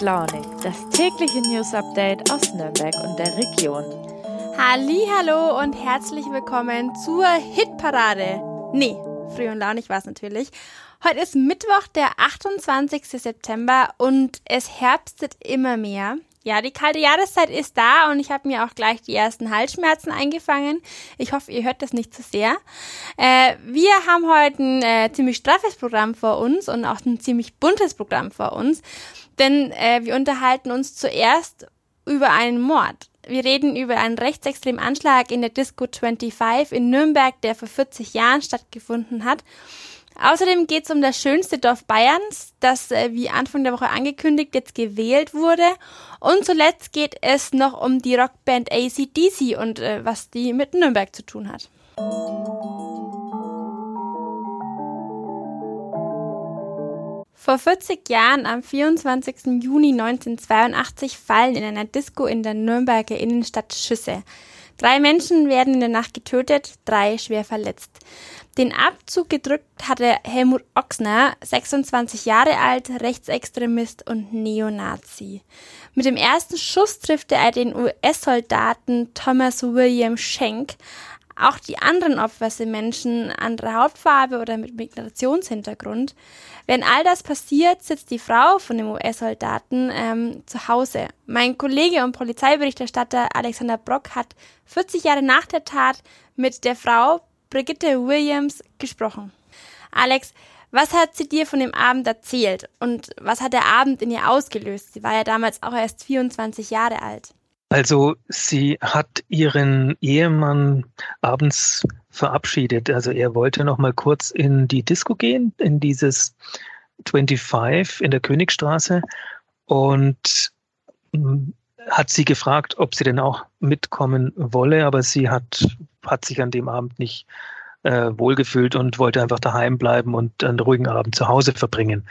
Launig, das tägliche News Update aus Nürnberg und der Region. Hallo und herzlich willkommen zur Hitparade. Nee, früh und launig war es natürlich. Heute ist Mittwoch, der 28. September und es herbstet immer mehr. Ja, die kalte Jahreszeit ist da und ich habe mir auch gleich die ersten Halsschmerzen eingefangen. Ich hoffe, ihr hört das nicht zu sehr. Äh, wir haben heute ein äh, ziemlich straffes Programm vor uns und auch ein ziemlich buntes Programm vor uns, denn äh, wir unterhalten uns zuerst über einen Mord. Wir reden über einen rechtsextremen Anschlag in der Disco 25 in Nürnberg, der vor 40 Jahren stattgefunden hat. Außerdem geht es um das schönste Dorf Bayerns, das äh, wie Anfang der Woche angekündigt jetzt gewählt wurde. Und zuletzt geht es noch um die Rockband ACDC und äh, was die mit Nürnberg zu tun hat. Vor 40 Jahren, am 24. Juni 1982, fallen in einer Disco in der Nürnberger Innenstadt Schüsse. Drei Menschen werden in der Nacht getötet, drei schwer verletzt. Den Abzug gedrückt hatte Helmut Ochsner, 26 Jahre alt, Rechtsextremist und Neonazi. Mit dem ersten Schuss trifft er den US-Soldaten Thomas William Schenk. Auch die anderen Opfer sind Menschen anderer Hauptfarbe oder mit Migrationshintergrund. Wenn all das passiert, sitzt die Frau von dem US-Soldaten ähm, zu Hause. Mein Kollege und Polizeiberichterstatter Alexander Brock hat 40 Jahre nach der Tat mit der Frau Brigitte Williams gesprochen. Alex, was hat sie dir von dem Abend erzählt und was hat der Abend in ihr ausgelöst? Sie war ja damals auch erst 24 Jahre alt. Also sie hat ihren Ehemann abends verabschiedet. Also er wollte noch mal kurz in die Disco gehen, in dieses 25 in der Königstraße und hm, hat sie gefragt, ob sie denn auch mitkommen wolle, aber sie hat, hat sich an dem Abend nicht äh, wohlgefühlt und wollte einfach daheim bleiben und einen ruhigen Abend zu Hause verbringen.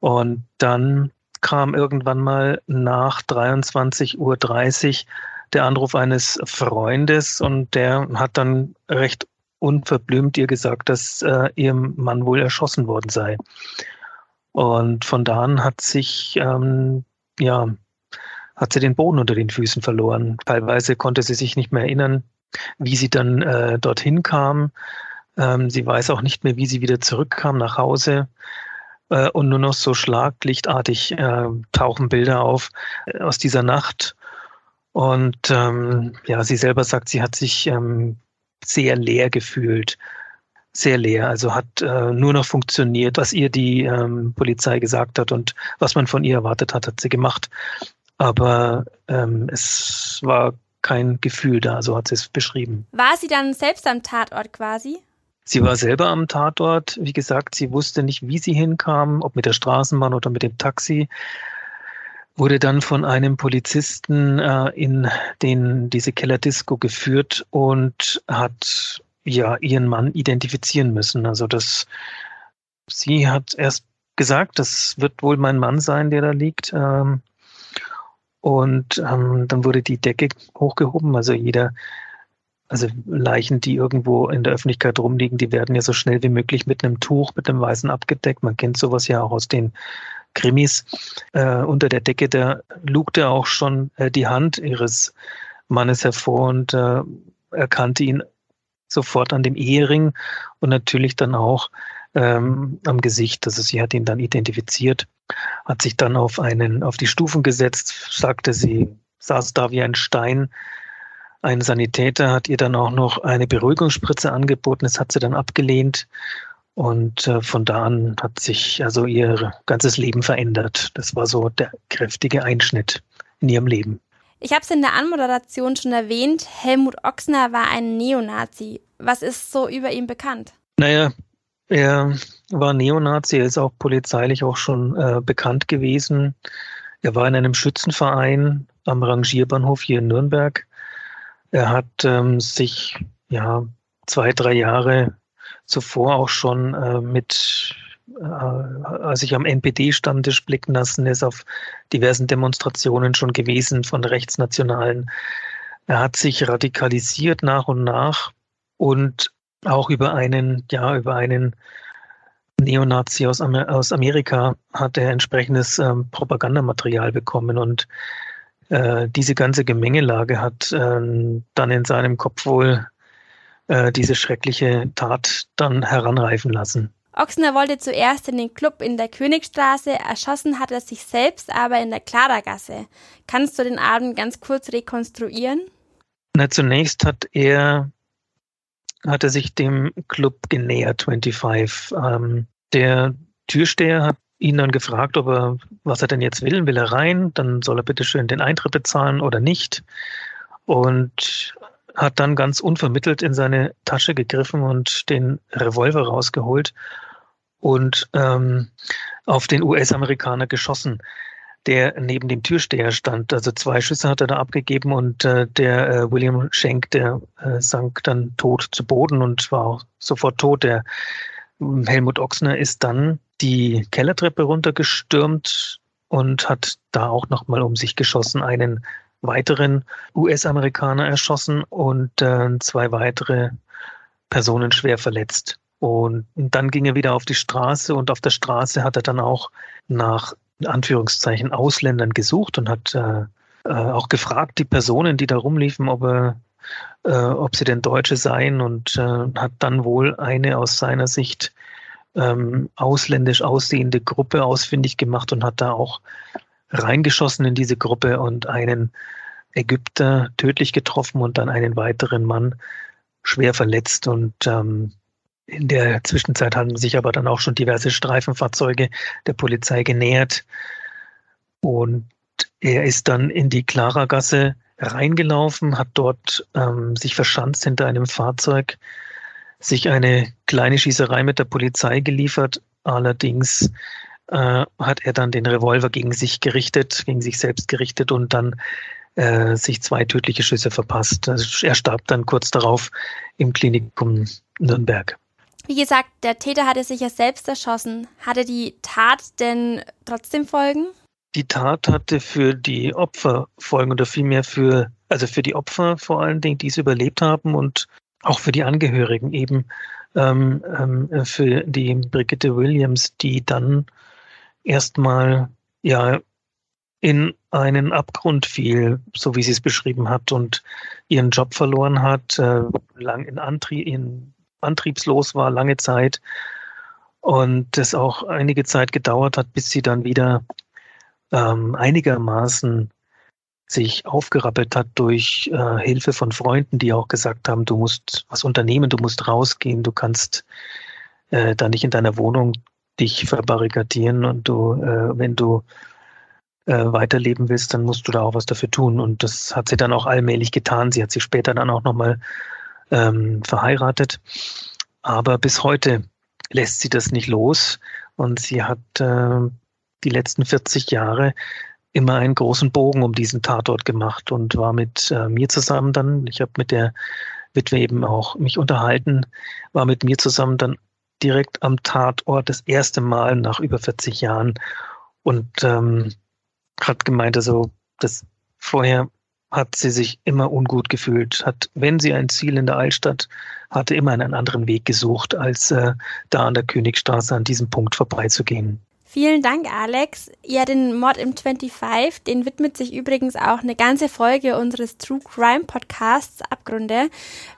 Und dann kam irgendwann mal nach 23.30 Uhr der Anruf eines Freundes und der hat dann recht unverblümt ihr gesagt, dass äh, ihr Mann wohl erschossen worden sei. Und von da an hat sich ähm, ja hat sie den Boden unter den Füßen verloren. Teilweise konnte sie sich nicht mehr erinnern, wie sie dann äh, dorthin kam. Ähm, sie weiß auch nicht mehr, wie sie wieder zurückkam nach Hause. Äh, und nur noch so schlaglichtartig äh, tauchen Bilder auf äh, aus dieser Nacht. Und ähm, ja, sie selber sagt, sie hat sich ähm, sehr leer gefühlt. Sehr leer. Also hat äh, nur noch funktioniert, was ihr die ähm, Polizei gesagt hat und was man von ihr erwartet hat, hat sie gemacht aber ähm, es war kein Gefühl da, so hat sie es beschrieben. War sie dann selbst am Tatort quasi? Sie war selber am Tatort. Wie gesagt, sie wusste nicht, wie sie hinkam, ob mit der Straßenbahn oder mit dem Taxi. Wurde dann von einem Polizisten äh, in den, diese Kellerdisco geführt und hat ja ihren Mann identifizieren müssen. Also das, sie hat erst gesagt, das wird wohl mein Mann sein, der da liegt. Ähm, und ähm, dann wurde die Decke hochgehoben. Also jeder, also Leichen, die irgendwo in der Öffentlichkeit rumliegen, die werden ja so schnell wie möglich mit einem Tuch, mit einem Weißen abgedeckt. Man kennt sowas ja auch aus den Krimis. Äh, unter der Decke, da lugte auch schon äh, die Hand ihres Mannes hervor und äh, erkannte ihn sofort an dem Ehering und natürlich dann auch ähm, am Gesicht. Also sie hat ihn dann identifiziert hat sich dann auf einen, auf die Stufen gesetzt, sagte sie, saß da wie ein Stein. Ein Sanitäter hat ihr dann auch noch eine Beruhigungsspritze angeboten. Das hat sie dann abgelehnt. Und äh, von da an hat sich also ihr ganzes Leben verändert. Das war so der kräftige Einschnitt in ihrem Leben. Ich habe es in der Anmoderation schon erwähnt. Helmut Ochsner war ein Neonazi. Was ist so über ihn bekannt? Naja, er war Neonazi, er ist auch polizeilich auch schon äh, bekannt gewesen. Er war in einem Schützenverein am Rangierbahnhof hier in Nürnberg. Er hat ähm, sich ja zwei, drei Jahre zuvor auch schon äh, mit, äh, als ich am NPD-Stammtisch blicken lassen, ist auf diversen Demonstrationen schon gewesen von Rechtsnationalen. Er hat sich radikalisiert nach und nach und auch über einen, ja, über einen Neonazi aus, aus Amerika hat er entsprechendes ähm, Propagandamaterial bekommen und äh, diese ganze Gemengelage hat äh, dann in seinem Kopf wohl äh, diese schreckliche Tat dann heranreifen lassen. Ochsner wollte zuerst in den Club in der Königstraße, erschossen hat er sich selbst aber in der Klaragasse. Kannst du den Abend ganz kurz rekonstruieren? Na, zunächst hat er, hat er sich dem Club genähert, 25. Ähm, der Türsteher hat ihn dann gefragt, ob er, was er denn jetzt will. Will er rein? Dann soll er bitte schön den Eintritt bezahlen oder nicht. Und hat dann ganz unvermittelt in seine Tasche gegriffen und den Revolver rausgeholt und ähm, auf den US-Amerikaner geschossen, der neben dem Türsteher stand. Also zwei Schüsse hat er da abgegeben und äh, der äh, William Schenk, der äh, sank dann tot zu Boden und war auch sofort tot. Der ähm, Helmut Ochsner ist dann die Kellertreppe runtergestürmt und hat da auch nochmal um sich geschossen, einen weiteren US-Amerikaner erschossen und äh, zwei weitere Personen schwer verletzt. Und dann ging er wieder auf die Straße und auf der Straße hat er dann auch nach in Anführungszeichen Ausländern gesucht und hat äh, äh, auch gefragt, die Personen, die da rumliefen, ob, er, äh, ob sie denn Deutsche seien und äh, hat dann wohl eine aus seiner Sicht ähm, ausländisch aussehende Gruppe ausfindig gemacht und hat da auch reingeschossen in diese Gruppe und einen Ägypter tödlich getroffen und dann einen weiteren Mann schwer verletzt und ähm, in der Zwischenzeit haben sich aber dann auch schon diverse Streifenfahrzeuge der Polizei genähert. Und er ist dann in die Klaragasse reingelaufen, hat dort ähm, sich verschanzt hinter einem Fahrzeug, sich eine kleine Schießerei mit der Polizei geliefert. Allerdings äh, hat er dann den Revolver gegen sich gerichtet, gegen sich selbst gerichtet und dann äh, sich zwei tödliche Schüsse verpasst. Also er starb dann kurz darauf im Klinikum Nürnberg. Wie gesagt, der Täter hatte sich ja selbst erschossen. Hatte die Tat denn trotzdem Folgen? Die Tat hatte für die Opfer Folgen oder vielmehr für, also für die Opfer vor allen Dingen, die es überlebt haben und auch für die Angehörigen eben, ähm, ähm, für die Brigitte Williams, die dann erstmal ja in einen Abgrund fiel, so wie sie es beschrieben hat und ihren Job verloren hat, äh, lang in Antrieb, in antriebslos war lange Zeit und es auch einige Zeit gedauert hat, bis sie dann wieder ähm, einigermaßen sich aufgerappelt hat durch äh, Hilfe von Freunden, die auch gesagt haben, du musst was unternehmen, du musst rausgehen, du kannst äh, da nicht in deiner Wohnung dich verbarrikadieren und du, äh, wenn du äh, weiterleben willst, dann musst du da auch was dafür tun. Und das hat sie dann auch allmählich getan. Sie hat sich später dann auch nochmal ähm, verheiratet. Aber bis heute lässt sie das nicht los und sie hat äh, die letzten 40 Jahre immer einen großen Bogen um diesen Tatort gemacht und war mit äh, mir zusammen dann, ich habe mit der Witwe eben auch mich unterhalten, war mit mir zusammen dann direkt am Tatort das erste Mal nach über 40 Jahren und ähm, hat gemeint, also das vorher hat sie sich immer ungut gefühlt, hat, wenn sie ein Ziel in der Altstadt hatte, immer einen anderen Weg gesucht, als äh, da an der Königstraße an diesem Punkt vorbeizugehen. Vielen Dank, Alex. Ja, den Mord im 25, den widmet sich übrigens auch eine ganze Folge unseres True Crime Podcasts Abgründe.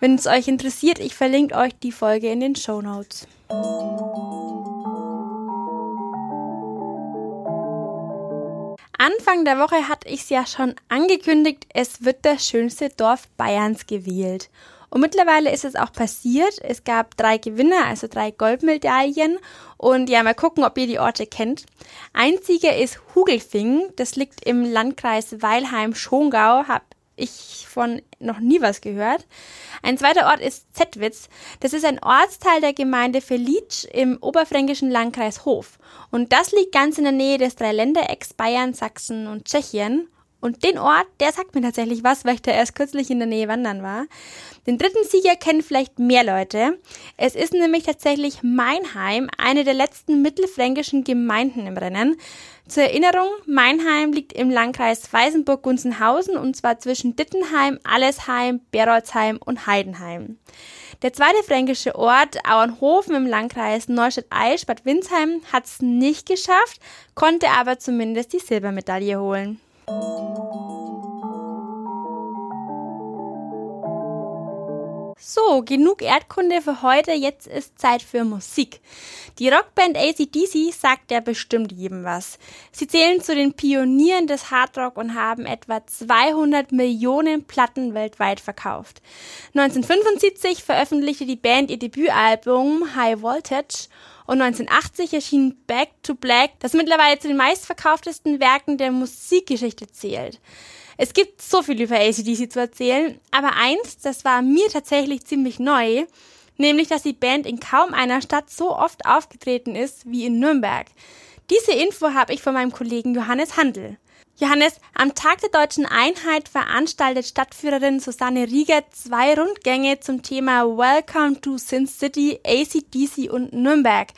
Wenn es euch interessiert, ich verlinke euch die Folge in den Show Notes. Anfang der Woche hatte ich es ja schon angekündigt, es wird das schönste Dorf Bayerns gewählt. Und mittlerweile ist es auch passiert. Es gab drei Gewinner, also drei Goldmedaillen. Und ja, mal gucken, ob ihr die Orte kennt. Ein Sieger ist Hugelfing. Das liegt im Landkreis Weilheim-Schongau. Hab ich von noch nie was gehört. Ein zweiter Ort ist Zettwitz. Das ist ein Ortsteil der Gemeinde Felitsch im oberfränkischen Landkreis Hof. Und das liegt ganz in der Nähe des Dreiländerecks Bayern, Sachsen und Tschechien. Und den Ort, der sagt mir tatsächlich was, weil ich da erst kürzlich in der Nähe wandern war. Den dritten Sieger kennen vielleicht mehr Leute. Es ist nämlich tatsächlich Meinheim, eine der letzten mittelfränkischen Gemeinden im Rennen. Zur Erinnerung, Meinheim liegt im Landkreis Weißenburg-Gunzenhausen und zwar zwischen Dittenheim, Allesheim, Berolzheim und Heidenheim. Der zweite fränkische Ort, Auernhofen im Landkreis Neustadt-Eichstätt-Bad Windsheim, hat es nicht geschafft, konnte aber zumindest die Silbermedaille holen. So, genug Erdkunde für heute, jetzt ist Zeit für Musik. Die Rockband ACDC sagt ja bestimmt jedem was. Sie zählen zu den Pionieren des Hardrock und haben etwa 200 Millionen Platten weltweit verkauft. 1975 veröffentlichte die Band ihr Debütalbum High Voltage und 1980 erschien Back to Black, das mittlerweile zu den meistverkauftesten Werken der Musikgeschichte zählt. Es gibt so viel über ACDC zu erzählen, aber eins, das war mir tatsächlich ziemlich neu, nämlich dass die Band in kaum einer Stadt so oft aufgetreten ist wie in Nürnberg. Diese Info habe ich von meinem Kollegen Johannes Handel. Johannes, am Tag der deutschen Einheit veranstaltet Stadtführerin Susanne Rieger zwei Rundgänge zum Thema Welcome to Sin City, ACDC und Nürnberg.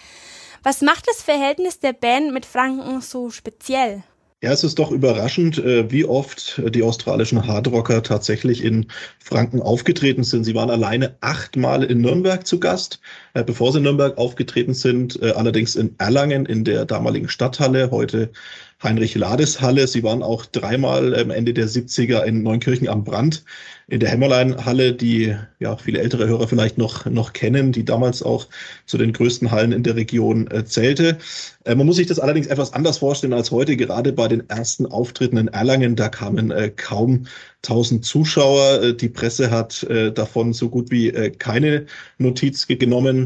Was macht das Verhältnis der Band mit Franken so speziell? Ja, es ist doch überraschend, äh, wie oft die australischen Hardrocker tatsächlich in Franken aufgetreten sind. Sie waren alleine achtmal in Nürnberg zu Gast, äh, bevor sie in Nürnberg aufgetreten sind, äh, allerdings in Erlangen in der damaligen Stadthalle, heute Heinrich-Lades-Halle. Sie waren auch dreimal am Ende der 70er in Neunkirchen am Brand in der Hämmerlein-Halle, die ja viele ältere Hörer vielleicht noch, noch kennen, die damals auch zu den größten Hallen in der Region äh, zählte. Äh, man muss sich das allerdings etwas anders vorstellen als heute. Gerade bei den ersten Auftritten in Erlangen, da kamen kaum 1000 Zuschauer. Die Presse hat davon so gut wie keine Notiz genommen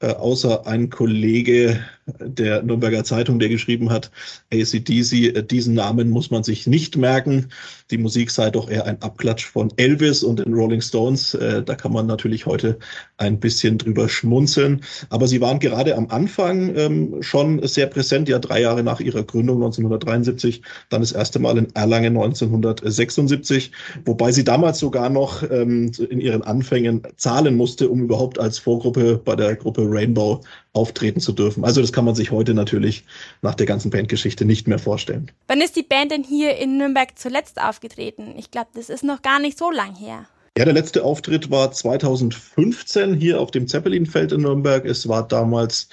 äh, außer ein Kollege der Nürnberger Zeitung, der geschrieben hat, ACDC, äh, diesen Namen muss man sich nicht merken. Die Musik sei doch eher ein Abklatsch von Elvis und den Rolling Stones. Äh, da kann man natürlich heute ein bisschen drüber schmunzeln. Aber sie waren gerade am Anfang ähm, schon sehr präsent, ja drei Jahre nach ihrer Gründung 1973, dann das erste Mal in Erlangen 1976, wobei sie damals sogar noch ähm, in ihren Anfängen zahlen musste, um überhaupt als Vorgruppe bei der Gruppe Rainbow auftreten zu dürfen. Also das kann man sich heute natürlich nach der ganzen Bandgeschichte nicht mehr vorstellen. Wann ist die Band denn hier in Nürnberg zuletzt aufgetreten? Ich glaube, das ist noch gar nicht so lang her. Ja, der letzte Auftritt war 2015 hier auf dem Zeppelinfeld in Nürnberg. Es war damals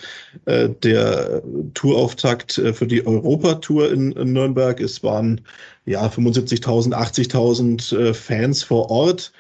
äh, der Tourauftakt äh, für die Europatour in, in Nürnberg. Es waren ja 75.000, 80.000 äh, Fans vor Ort.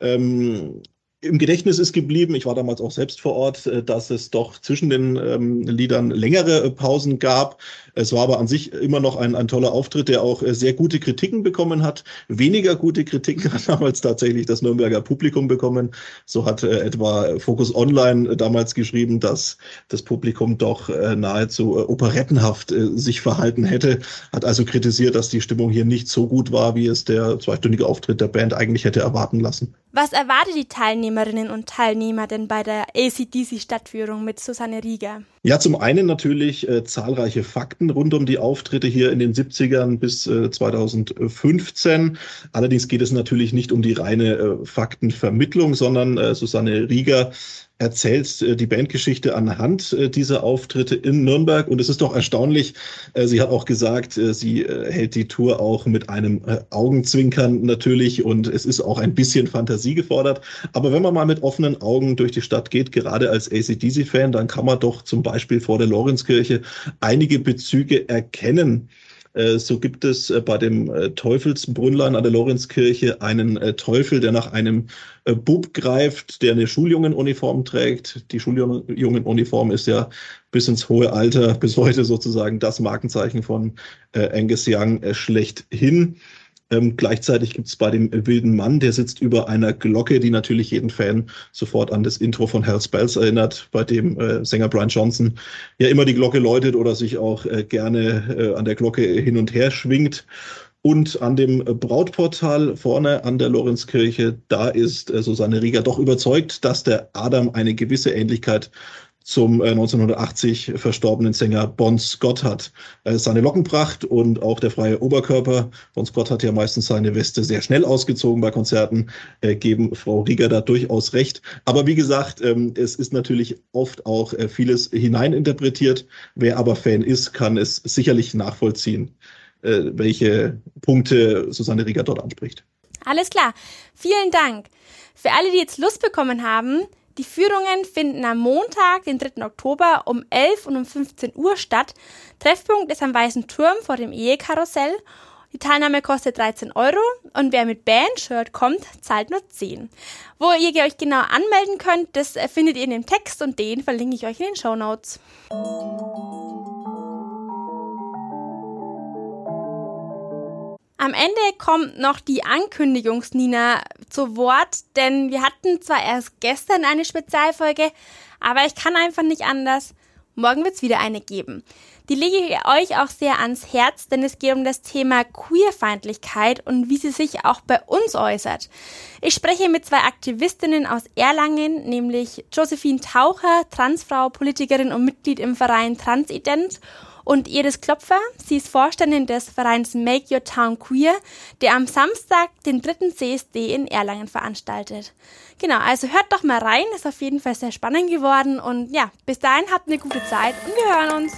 Ähm, im Gedächtnis ist geblieben, ich war damals auch selbst vor Ort, äh, dass es doch zwischen den ähm, Liedern längere äh, Pausen gab. Es war aber an sich immer noch ein, ein toller Auftritt, der auch äh, sehr gute Kritiken bekommen hat. Weniger gute Kritiken hat damals tatsächlich das Nürnberger Publikum bekommen. So hat äh, etwa Focus Online damals geschrieben, dass das Publikum doch äh, nahezu äh, operettenhaft sich verhalten hätte. Hat also kritisiert, dass die Stimmung hier nicht so gut war, wie es der zweistündige Auftritt der Band eigentlich hätte erwarten lassen. Was erwartet die Teilnehmerinnen und Teilnehmer denn bei der ACDC-Stadtführung mit Susanne Rieger? Ja, zum einen natürlich äh, zahlreiche Fakten rund um die Auftritte hier in den 70ern bis äh, 2015. Allerdings geht es natürlich nicht um die reine äh, Faktenvermittlung, sondern äh, Susanne Rieger erzählt äh, die Bandgeschichte anhand äh, dieser Auftritte in Nürnberg. Und es ist doch erstaunlich, sie hat auch gesagt, sie hält die Tour auch mit einem Augenzwinkern natürlich und es ist auch ein bisschen Fantasie gefordert. Aber wenn man mal mit offenen Augen durch die Stadt geht, gerade als ACDC-Fan, dann kann man doch zum Beispiel vor der Lorenzkirche einige Bezüge erkennen äh, so gibt es äh, bei dem äh, Teufelsbrünnlein an der Lorenzkirche einen Teufel, der nach einem Bub greift, der eine Schuljungenuniform trägt. Die Schuljungenuniform ist ja bis ins hohe Alter, bis heute sozusagen das Markenzeichen von Angus Young schlechthin. Ähm, gleichzeitig gibt es bei dem wilden Mann, der sitzt über einer Glocke, die natürlich jeden Fan sofort an das Intro von Hell's Bells erinnert, bei dem äh, Sänger Brian Johnson ja immer die Glocke läutet oder sich auch äh, gerne äh, an der Glocke hin und her schwingt. Und an dem Brautportal vorne an der Lorenzkirche, da ist äh, Susanne Rieger doch überzeugt, dass der Adam eine gewisse Ähnlichkeit zum 1980 äh, verstorbenen Sänger Bon Scott hat. Seine Lockenpracht und auch der freie Oberkörper, Bon Scott hat ja meistens seine Weste sehr schnell ausgezogen bei Konzerten, äh, geben Frau Rieger da durchaus recht. Aber wie gesagt, ähm, es ist natürlich oft auch äh, vieles hineininterpretiert. Wer aber Fan ist, kann es sicherlich nachvollziehen, welche Punkte Susanne Rieger dort anspricht. Alles klar. Vielen Dank. Für alle, die jetzt Lust bekommen haben, die Führungen finden am Montag, den 3. Oktober um 11 und um 15 Uhr statt. Treffpunkt ist am Weißen Turm vor dem Ehekarussell. Die Teilnahme kostet 13 Euro und wer mit Bandshirt kommt, zahlt nur 10. Wo ihr euch genau anmelden könnt, das findet ihr in dem Text und den verlinke ich euch in den Show Notes. Am Ende kommt noch die Ankündigungsnina zu Wort, denn wir hatten zwar erst gestern eine Spezialfolge, aber ich kann einfach nicht anders. Morgen wird es wieder eine geben. Die lege ich euch auch sehr ans Herz, denn es geht um das Thema Queerfeindlichkeit und wie sie sich auch bei uns äußert. Ich spreche mit zwei Aktivistinnen aus Erlangen, nämlich Josephine Taucher, Transfrau, Politikerin und Mitglied im Verein Transident und Iris Klopfer. Sie ist Vorständin des Vereins Make Your Town Queer, der am Samstag den dritten CSD in Erlangen veranstaltet. Genau, also hört doch mal rein, ist auf jeden Fall sehr spannend geworden und ja, bis dahin habt eine gute Zeit und wir hören uns.